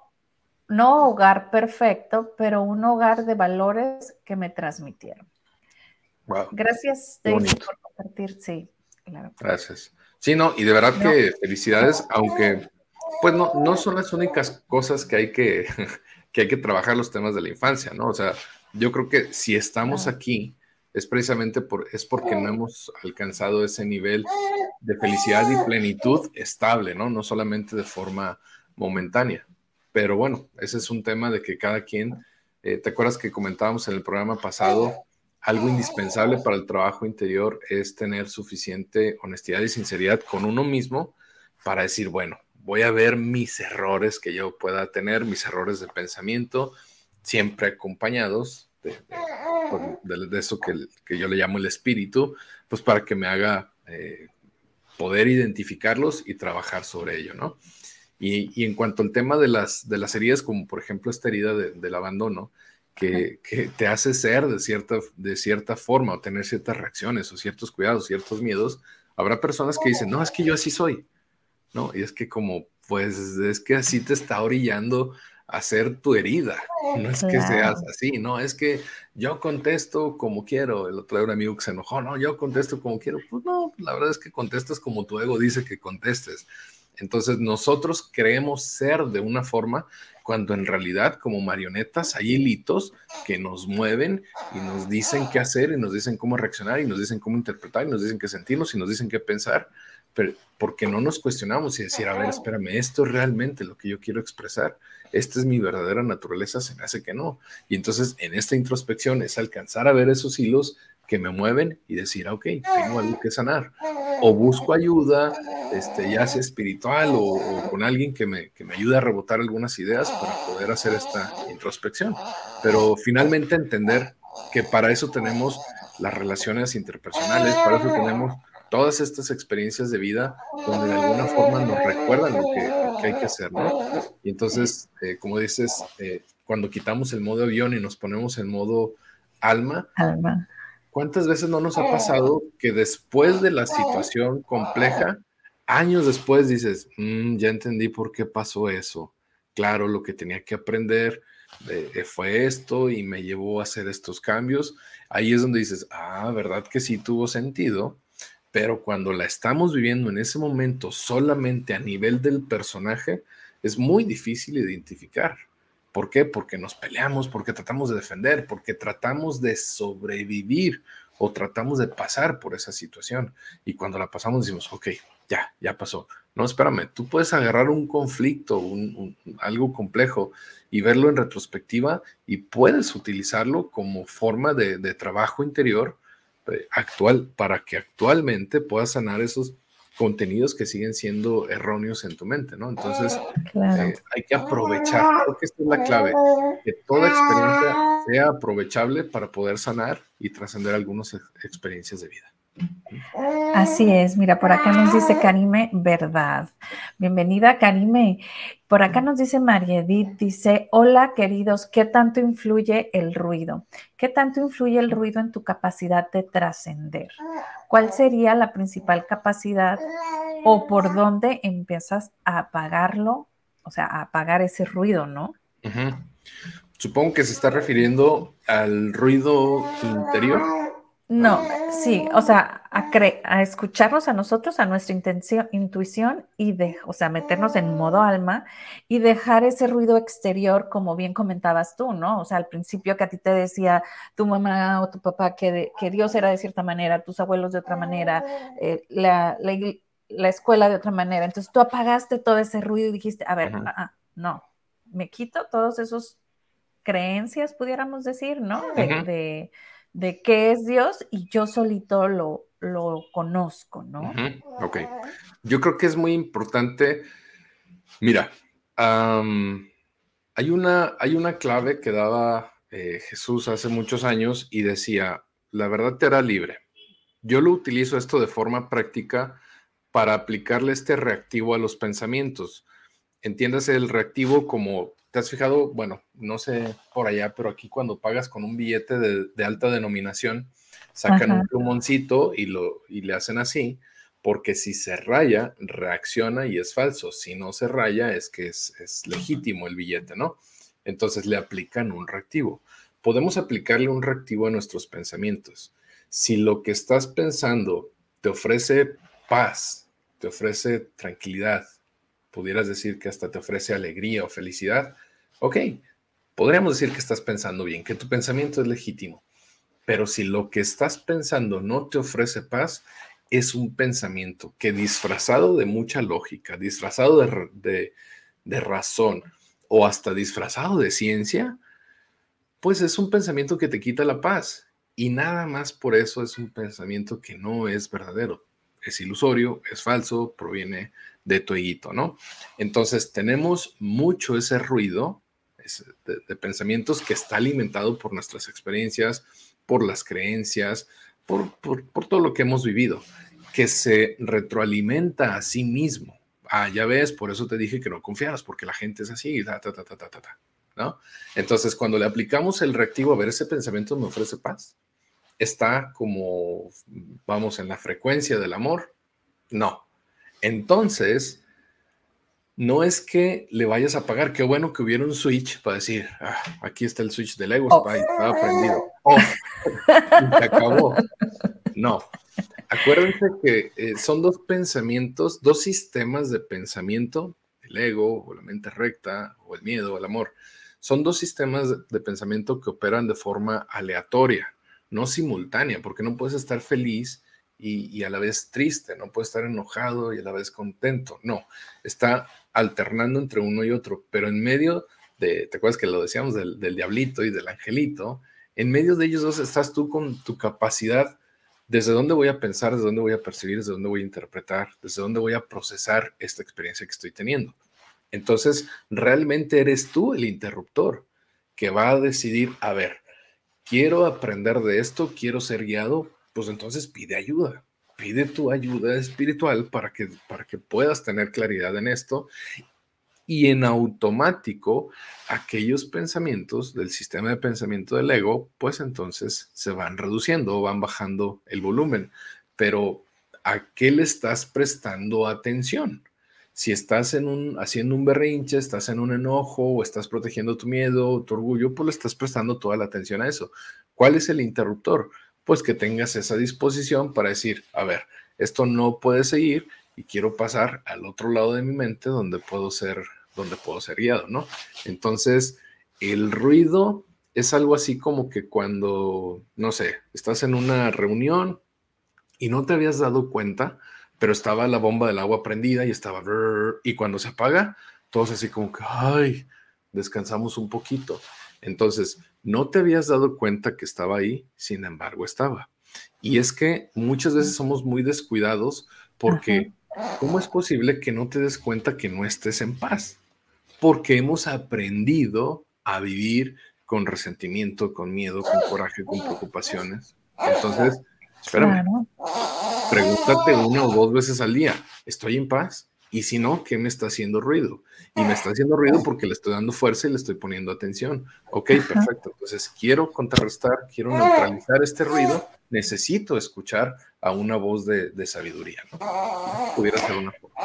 no hogar perfecto, pero un hogar de valores que me transmitieron. Gracias, David, por compartir. Sí, claro. Gracias. Sí, no, y de verdad que felicidades, aunque pues no, no son las únicas cosas que hay que, que hay que trabajar los temas de la infancia, ¿no? O sea, yo creo que si estamos aquí es precisamente por, es porque no hemos alcanzado ese nivel de felicidad y plenitud estable, ¿no? No solamente de forma momentánea. Pero bueno, ese es un tema de que cada quien, eh, ¿te acuerdas que comentábamos en el programa pasado? Algo indispensable para el trabajo interior es tener suficiente honestidad y sinceridad con uno mismo para decir, bueno, voy a ver mis errores que yo pueda tener, mis errores de pensamiento, siempre acompañados de, eso que, yo le llamo el espíritu, pues para que me haga eh, poder identificarlos y trabajar sobre ello, ¿no? Y, en cuanto al tema de las, de las heridas, como por ejemplo esta herida del abandono, que, te hace ser de cierta, de cierta forma o tener ciertas reacciones o ciertos cuidados, ciertos miedos, habrá personas que dicen, no, es que yo así soy, ¿no? Y es que como, pues es que así te está orillando a ser tu herida, no es que seas así, no, es que yo contesto como quiero, el otro día un amigo que se enojó, no, yo contesto como quiero, pues no, la verdad es que contestas como tu ego dice que contestes. Entonces nosotros creemos ser de una forma cuando en realidad como marionetas hay hilitos que nos mueven y nos dicen qué hacer y nos dicen cómo reaccionar y nos dicen cómo interpretar y nos dicen qué sentirnos y nos dicen qué pensar, pero porque no nos cuestionamos y decir, a ver, espérame, esto es realmente lo que yo quiero expresar, esta es mi verdadera naturaleza, se me hace que no. Y entonces en esta introspección es alcanzar a ver esos hilos que me mueven y decir, ah, ok, tengo algo que sanar. O busco ayuda, este, ya sea espiritual o, con alguien que me, que me ayude a rebotar algunas ideas para poder hacer esta introspección. Pero finalmente entender que para eso tenemos las relaciones interpersonales, para eso tenemos todas estas experiencias de vida donde de alguna forma nos recuerdan lo que, hay que hacer, ¿no? Y entonces, eh, como dices, eh, cuando quitamos el modo avión y nos ponemos en modo alma, alma ¿Cuántas veces no nos ha pasado que después de la situación compleja, años después dices, mm, ya entendí por qué pasó eso? Claro, lo que tenía que aprender eh, eh, fue esto y me llevó a hacer estos cambios. Ahí es donde dices, ah, ¿verdad que sí tuvo sentido? Pero cuando la estamos viviendo en ese momento solamente a nivel del personaje, es muy difícil identificar. ¿Por qué? Porque nos peleamos, porque tratamos de defender, porque tratamos de sobrevivir o tratamos de pasar por esa situación. Y cuando la pasamos decimos, ok, ya, ya pasó. No, espérame, tú puedes agarrar un conflicto, un, algo complejo y verlo en retrospectiva y puedes utilizarlo como forma de, trabajo interior actual para que actualmente puedas sanar esos contenidos que siguen siendo erróneos en tu mente, ¿no? Entonces, eh, hay que aprovechar, creo que esta es la clave, que toda experiencia sea aprovechable para poder sanar y trascender algunas experiencias de vida. Así es, mira, por acá nos dice Karime, verdad. Bienvenida, Karime. Por acá nos dice María Edith, dice, hola queridos, ¿qué tanto influye el ruido? ¿Qué tanto influye el ruido en tu capacidad de trascender? ¿Cuál sería la principal capacidad o por dónde empiezas a apagarlo? O sea, a apagar ese ruido, ¿no? Supongo que se está refiriendo al ruido interior. No, sí, o sea, a, a escucharnos a nosotros, a nuestra intención, intuición y de, o sea, meternos en modo alma y dejar ese ruido exterior, como bien comentabas tú, ¿no? O sea, al principio que a ti te decía tu mamá o tu papá que, que Dios era de cierta manera, tus abuelos de otra manera, eh, la, la, escuela de otra manera. Entonces tú apagaste todo ese ruido y dijiste, a ver, ah, ah, no, me quito todos esos creencias, pudiéramos decir, ¿no? de de qué es Dios y yo solito lo, lo conozco, ¿no? Ok. Yo creo que es muy importante. Mira, hay, una, hay una clave que daba eh, Jesús hace muchos años y decía, la verdad te hará libre. Yo lo utilizo esto de forma práctica para aplicarle este reactivo a los pensamientos. Entiéndase el reactivo como ¿Te has fijado? Bueno, no sé por allá, pero aquí cuando pagas con un billete de, alta denominación, sacan un plumoncito y, lo, y le hacen así, porque si se raya, reacciona y es falso. Si no se raya, es que es, es legítimo el billete, ¿no? Entonces le aplican un reactivo. Podemos aplicarle un reactivo a nuestros pensamientos. Si lo que estás pensando te ofrece paz, te ofrece tranquilidad, pudieras decir que hasta te ofrece alegría o felicidad, ok, podríamos decir que estás pensando bien, que tu pensamiento es legítimo. Pero si lo que estás pensando no te ofrece paz, es un pensamiento que disfrazado de mucha lógica, disfrazado de, de razón o hasta disfrazado de ciencia, pues es un pensamiento que te quita la paz. Y nada más por eso es un pensamiento que no es verdadero. Es ilusorio, es falso, proviene de tu eguito, ¿no? Entonces tenemos mucho ese ruido de, pensamientos que está alimentado por nuestras experiencias, por las creencias, por, por, todo lo que hemos vivido, que se retroalimenta a sí mismo. Ah, ya ves, por eso te dije que no confiaras, porque la gente es así, ta, ta, ta, ta, ta, ta, ¿no? Entonces, cuando le aplicamos el reactivo, a ver, ese pensamiento me ofrece paz, está como, vamos, en la frecuencia del amor, no. Entonces, no es que le vayas a pagar, qué bueno que hubiera un switch para decir, ah, aquí está el switch del ego, oh. estaba prendido. Oh, se acabó. No. Acuérdense que eh, son dos pensamientos, dos sistemas de pensamiento, el ego o la mente recta o el miedo o el amor. Son dos sistemas de pensamiento que operan de forma aleatoria, no simultánea, porque no puedes estar feliz y, a la vez triste, no puede estar enojado y a la vez contento, no, está alternando entre uno y otro, pero en medio de, ¿te acuerdas que lo decíamos del, diablito y del angelito? En medio de ellos dos estás tú con tu capacidad, desde dónde voy a pensar, desde dónde voy a percibir, desde dónde voy a interpretar, desde dónde voy a procesar esta experiencia que estoy teniendo. Entonces, realmente eres tú el interruptor que va a decidir, a ver, quiero aprender de esto, quiero ser guiado, pues entonces pide ayuda, pide tu ayuda espiritual para que, para que puedas tener claridad en esto y en automático aquellos pensamientos del sistema de pensamiento del ego, pues entonces se van reduciendo o van bajando el volumen. Pero ¿a qué le estás prestando atención? Si estás en un, haciendo un berrinche, estás en un enojo o estás protegiendo tu miedo, tu orgullo, pues le estás prestando toda la atención a eso. ¿Cuál es el interruptor? Pues que tengas esa disposición para decir, a ver, esto no puede seguir y quiero pasar al otro lado de mi mente donde puedo ser, donde puedo ser guiado, ¿no? Entonces, el ruido es algo así como que cuando, no sé, estás en una reunión y no te habías dado cuenta, pero estaba la bomba del agua prendida y estaba, y cuando se apaga, todos así como que, ay, descansamos un poquito. Entonces, no te habías dado cuenta que estaba ahí, sin embargo estaba. Y es que muchas veces somos muy descuidados porque ¿cómo es posible que no te des cuenta que no estés en paz? Porque hemos aprendido a vivir con resentimiento, con miedo, con coraje, con preocupaciones. Entonces, espérame, pregúntate una o dos veces al día, ¿estoy en paz? Y si no, ¿qué me está haciendo ruido? Y me está haciendo ruido porque le estoy dando fuerza y le estoy poniendo atención. Ok, perfecto. Entonces, quiero contrarrestar, quiero neutralizar este ruido. Necesito escuchar a una voz de, sabiduría. ¿no? Pudiera ser una forma.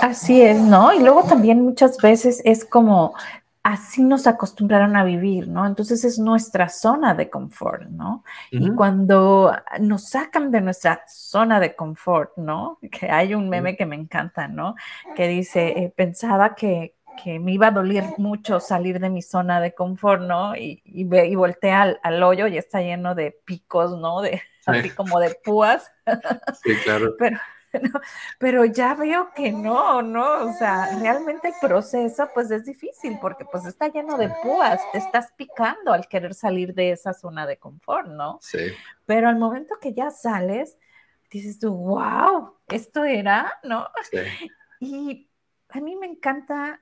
Así es, ¿no? Y luego también muchas veces es como así nos acostumbraron a vivir, ¿no? Entonces es nuestra zona de confort, ¿no? Y cuando nos sacan de nuestra zona de confort, ¿no? Que hay un meme que me encanta, ¿no? Que dice, eh, pensaba que, me iba a doler mucho salir de mi zona de confort, ¿no? Y, y, y volteé al, al, hoyo y está lleno de picos, ¿no? De, Así como de púas. Sí, claro. Pero, pero ya veo que no, no, o sea, realmente el proceso pues es difícil porque pues está lleno de púas, te estás picando al querer salir de esa zona de confort, ¿no? Sí. Pero al momento que ya sales, dices tú, wow, esto era, ¿no? Sí. Y a mí me encanta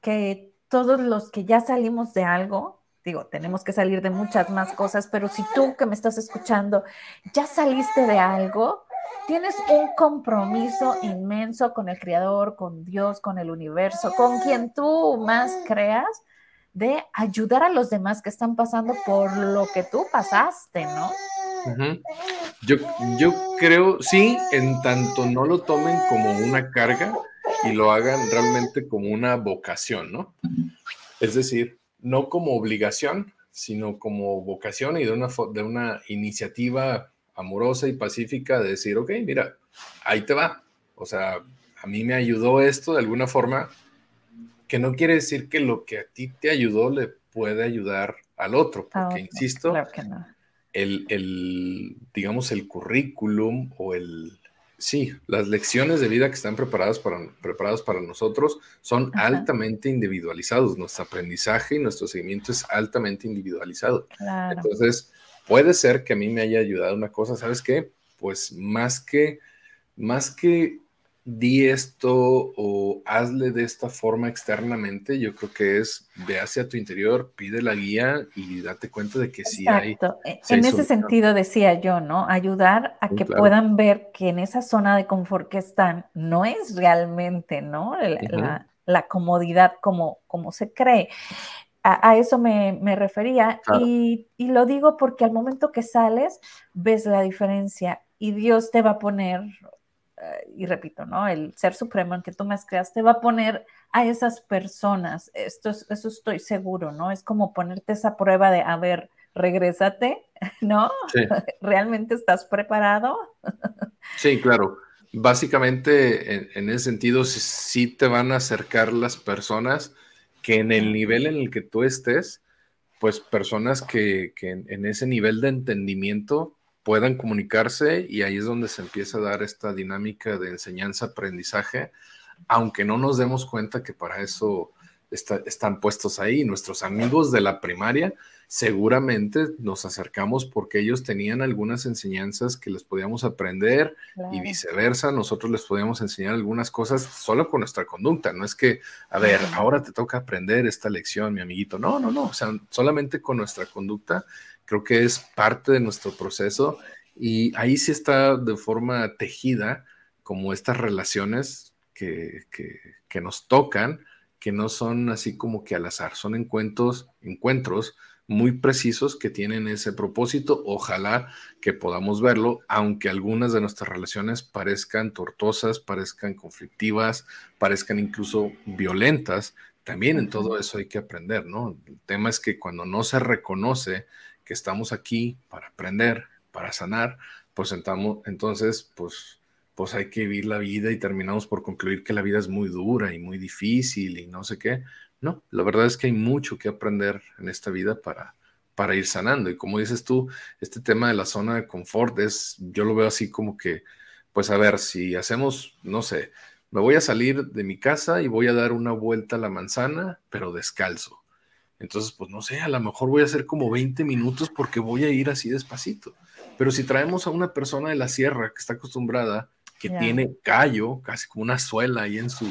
que todos los que ya salimos de algo, digo, tenemos que salir de muchas más cosas, pero si tú que me estás escuchando ya saliste de algo, tienes un compromiso inmenso con el Creador, con Dios, con el universo, con quien tú más creas, de ayudar a los demás que están pasando por lo que tú pasaste, ¿no? yo, yo creo, sí, en tanto no lo tomen como una carga y lo hagan realmente como una vocación, ¿no? Es decir, no como obligación, sino como vocación y de una, de una iniciativa amorosa y pacífica de decir, ok, mira, ahí te va, O sea, a mí me ayudó esto de alguna forma, que no quiere decir que lo que a ti te ayudó le puede ayudar al otro, porque, insisto, el, el, digamos, el currículum o el, sí, las lecciones de vida que están preparadas para, preparadas para nosotros son altamente individualizados. Nuestro aprendizaje y nuestro seguimiento es altamente individualizado. Entonces, puede ser que a mí me haya ayudado una cosa, ¿sabes qué? Pues más que, más que di esto o hazle de esta forma externamente, yo creo que es ve hacia tu interior, pide la guía y date cuenta de que sí hay. E, en ese sentido decía yo, ¿no? Ayudar a que puedan ver que en esa zona de confort que están no es realmente, ¿no? La, comodidad como, como se cree. A, eso me, refería y, y lo digo porque al momento que sales ves la diferencia y Dios te va a poner eh, y repito, ¿no? El ser supremo en que tú me creas te va a poner a esas personas, esto eso estoy seguro, ¿no? Es como ponerte esa prueba de, a ver, regrésate, ¿no? ¿Realmente estás preparado? sí, claro. Básicamente, en, ese sentido, sí, te van a acercar las personas que en el nivel en el que tú estés, pues personas que, que en ese nivel de entendimiento puedan comunicarse y ahí es donde se empieza a dar esta dinámica de enseñanza-aprendizaje, aunque no nos demos cuenta que para eso están puestos ahí. Nuestros amigos de la primaria seguramente nos acercamos porque ellos tenían algunas enseñanzas que les podíamos aprender y viceversa, nosotros les podíamos enseñar algunas cosas solo con nuestra conducta, no es que, a ver, ahora te toca aprender esta lección, mi amiguito, no, no, no, o sea, solamente con nuestra conducta creo que es parte de nuestro proceso y ahí sí está de forma tejida como estas relaciones que, que, nos tocan, que no son así como que al azar, son encuentros, encuentros muy precisos que tienen ese propósito. Ojalá que podamos verlo, aunque algunas de nuestras relaciones parezcan tortosas, parezcan conflictivas, parezcan incluso violentas. También en todo eso hay que aprender, ¿no? El tema es que cuando no se reconoce que estamos aquí para aprender, para sanar, pues entonces, pues, pues hay que vivir la vida y terminamos por concluir que la vida es muy dura y muy difícil y no sé qué. No, la verdad es que hay mucho que aprender en esta vida para, para ir sanando. Y como dices tú, este tema de la zona de confort es, yo lo veo así como que, pues a ver, si hacemos, no sé, me voy a salir de mi casa y voy a dar una vuelta a la manzana, pero descalzo. Entonces, pues no sé, a lo mejor voy a hacer como 20 minutos porque voy a ir así despacito. Pero si traemos a una persona de la sierra que está acostumbrada, que tiene callo, casi como una suela ahí en su,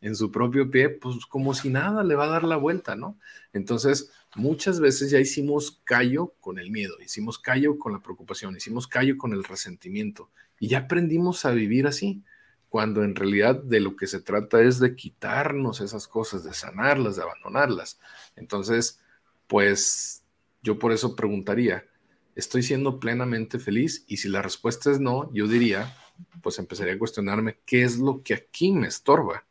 en su propio pie, pues como si nada le va a dar la vuelta, ¿no? Entonces, muchas veces ya hicimos callo con el miedo, hicimos callo con la preocupación, hicimos callo con el resentimiento y ya aprendimos a vivir así cuando en realidad de lo que se trata es de quitarnos esas cosas, de sanarlas, de abandonarlas. Entonces, pues yo por eso preguntaría, ¿estoy siendo plenamente feliz? Y si la respuesta es no, yo diría, pues empezaría a cuestionarme qué es lo que aquí me estorba.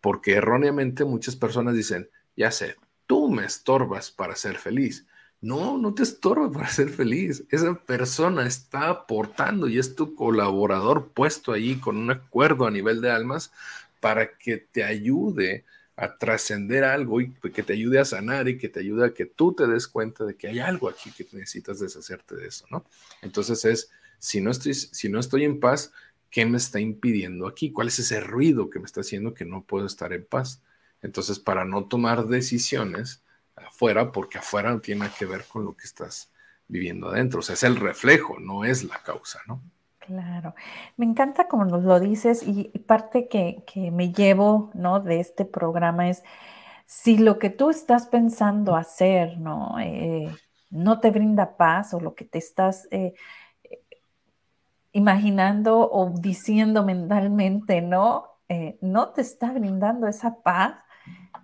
Porque erróneamente muchas personas dicen, ya sé, tú me estorbas para ser feliz. No, no te estorba para ser feliz. Esa persona está aportando y es tu colaborador puesto allí con un acuerdo a nivel de almas para que te ayude a trascender algo y que te ayude a sanar y que te ayude a que tú te des cuenta de que hay algo aquí que necesitas deshacerte de eso, ¿no? Entonces es, si no estoy, si no estoy en paz, ¿qué me está impidiendo aquí? ¿Cuál es ese ruido que me está haciendo que no puedo estar en paz? Entonces, para no tomar decisiones, afuera, porque afuera no tiene que ver con lo que estás viviendo adentro. O sea, es el reflejo, no es la causa, ¿no? Claro, me encanta como nos lo dices y, parte que, me llevo, ¿no? De este programa es si lo que tú estás pensando hacer, ¿no? Eh, no te brinda paz o lo que te estás eh, imaginando o diciendo mentalmente, ¿no? Eh, no te está brindando esa paz,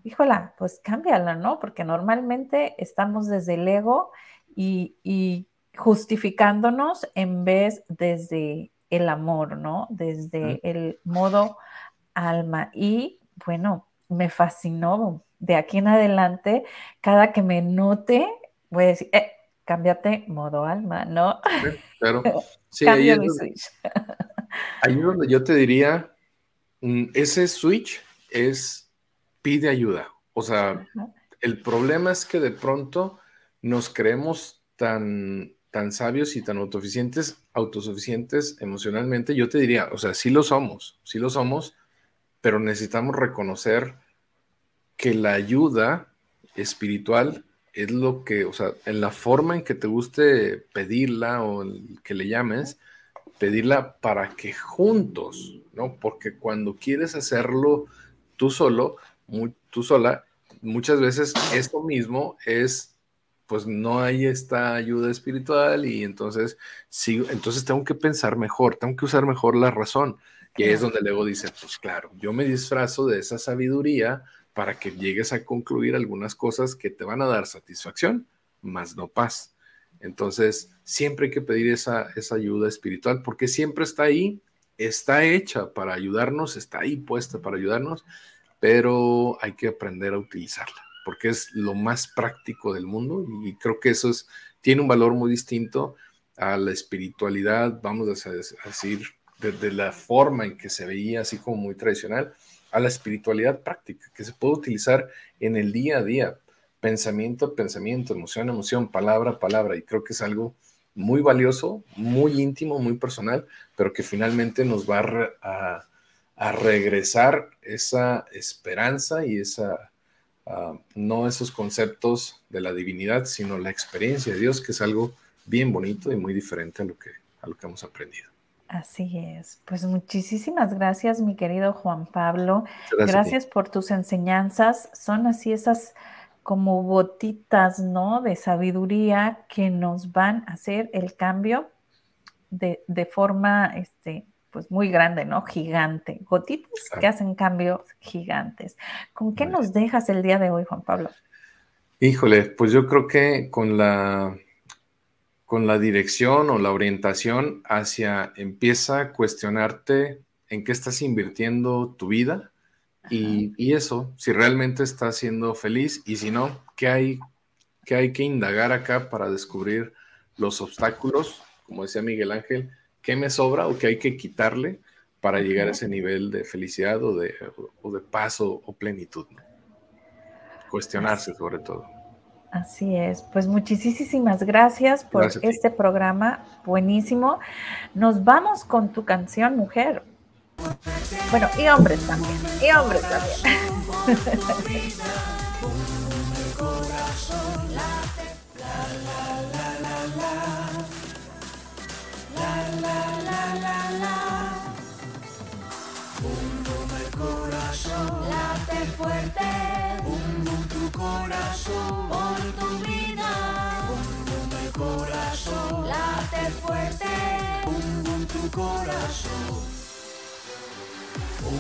híjola, pues cámbiala, ¿no? Porque normalmente estamos desde el ego y, justificándonos en vez desde el amor, ¿no? Desde el modo alma. Y bueno, me fascinó. De aquí en adelante, cada que me note, voy a decir, eh, cámbiate modo alma, ¿no? claro. Sí, ahí, es donde, ahí donde yo te diría, mm, ese switch es pide ayuda. O sea, el problema es que de pronto nos creemos tan, tan sabios y tan autosuficientes, autosuficientes emocionalmente. Yo te diría, o sea, sí lo somos, sí lo somos, pero necesitamos reconocer que la ayuda espiritual es lo que, o sea, en la forma en que te guste pedirla o que le llames, pedirla para que juntos, ¿no? Porque cuando quieres hacerlo tú solo, tú sola, muchas veces eso mismo es, pues no hay esta ayuda espiritual y entonces sigo, entonces tengo que pensar mejor, tengo que usar mejor la razón. Y es donde luego dice, pues claro, yo me disfrazo de esa sabiduría para que llegues a concluir algunas cosas que te van a dar satisfacción, más no paz. Entonces, siempre hay que pedir esa, esa ayuda espiritual porque siempre está ahí, está hecha para ayudarnos, está ahí puesta para ayudarnos, pero hay que aprender a utilizarla porque es lo más práctico del mundo y creo que eso es, tiene un valor muy distinto a la espiritualidad, vamos a decir, desde la forma en que se veía así como muy tradicional, a la espiritualidad práctica, que se puede utilizar en el día a día, pensamiento pensamiento, emoción emoción, palabra palabra, y creo que es algo muy valioso, muy íntimo, muy personal, pero que finalmente nos va a, regresar esa esperanza y esa, ah, no esos conceptos de la divinidad, sino la experiencia de Dios, que es algo bien bonito y muy diferente a lo que, a lo que hemos aprendido. Así es. Pues muchísimas gracias, mi querido Juan Pablo. Gracias, por tus enseñanzas. Son así esas como botitas, ¿no? De sabiduría que nos van a hacer el cambio de, forma, este, pues muy grande, ¿no? Gigante. Gotitas que hacen cambios gigantes. ¿Con qué nos dejas el día de hoy, Juan Pablo? Híjole, pues yo creo que con la con la dirección o la orientación hacia empieza a cuestionarte en qué estás invirtiendo tu vida y, eso, si realmente estás siendo feliz y si no, ¿qué hay, qué hay que indagar acá para descubrir los obstáculos? Como decía Miguel Ángel, ¿qué me sobra o qué hay que quitarle para llegar a ese nivel de felicidad o de, o de paz o, plenitud? Cuestionarse sobre todo. Así es, pues muchísimas gracias por este programa buenísimo. Nos vamos con tu canción, mujer. Bueno, y hombres también, y hombres también. late fuerte corazón, por tu fuerte. Bum, bum, tu corazón.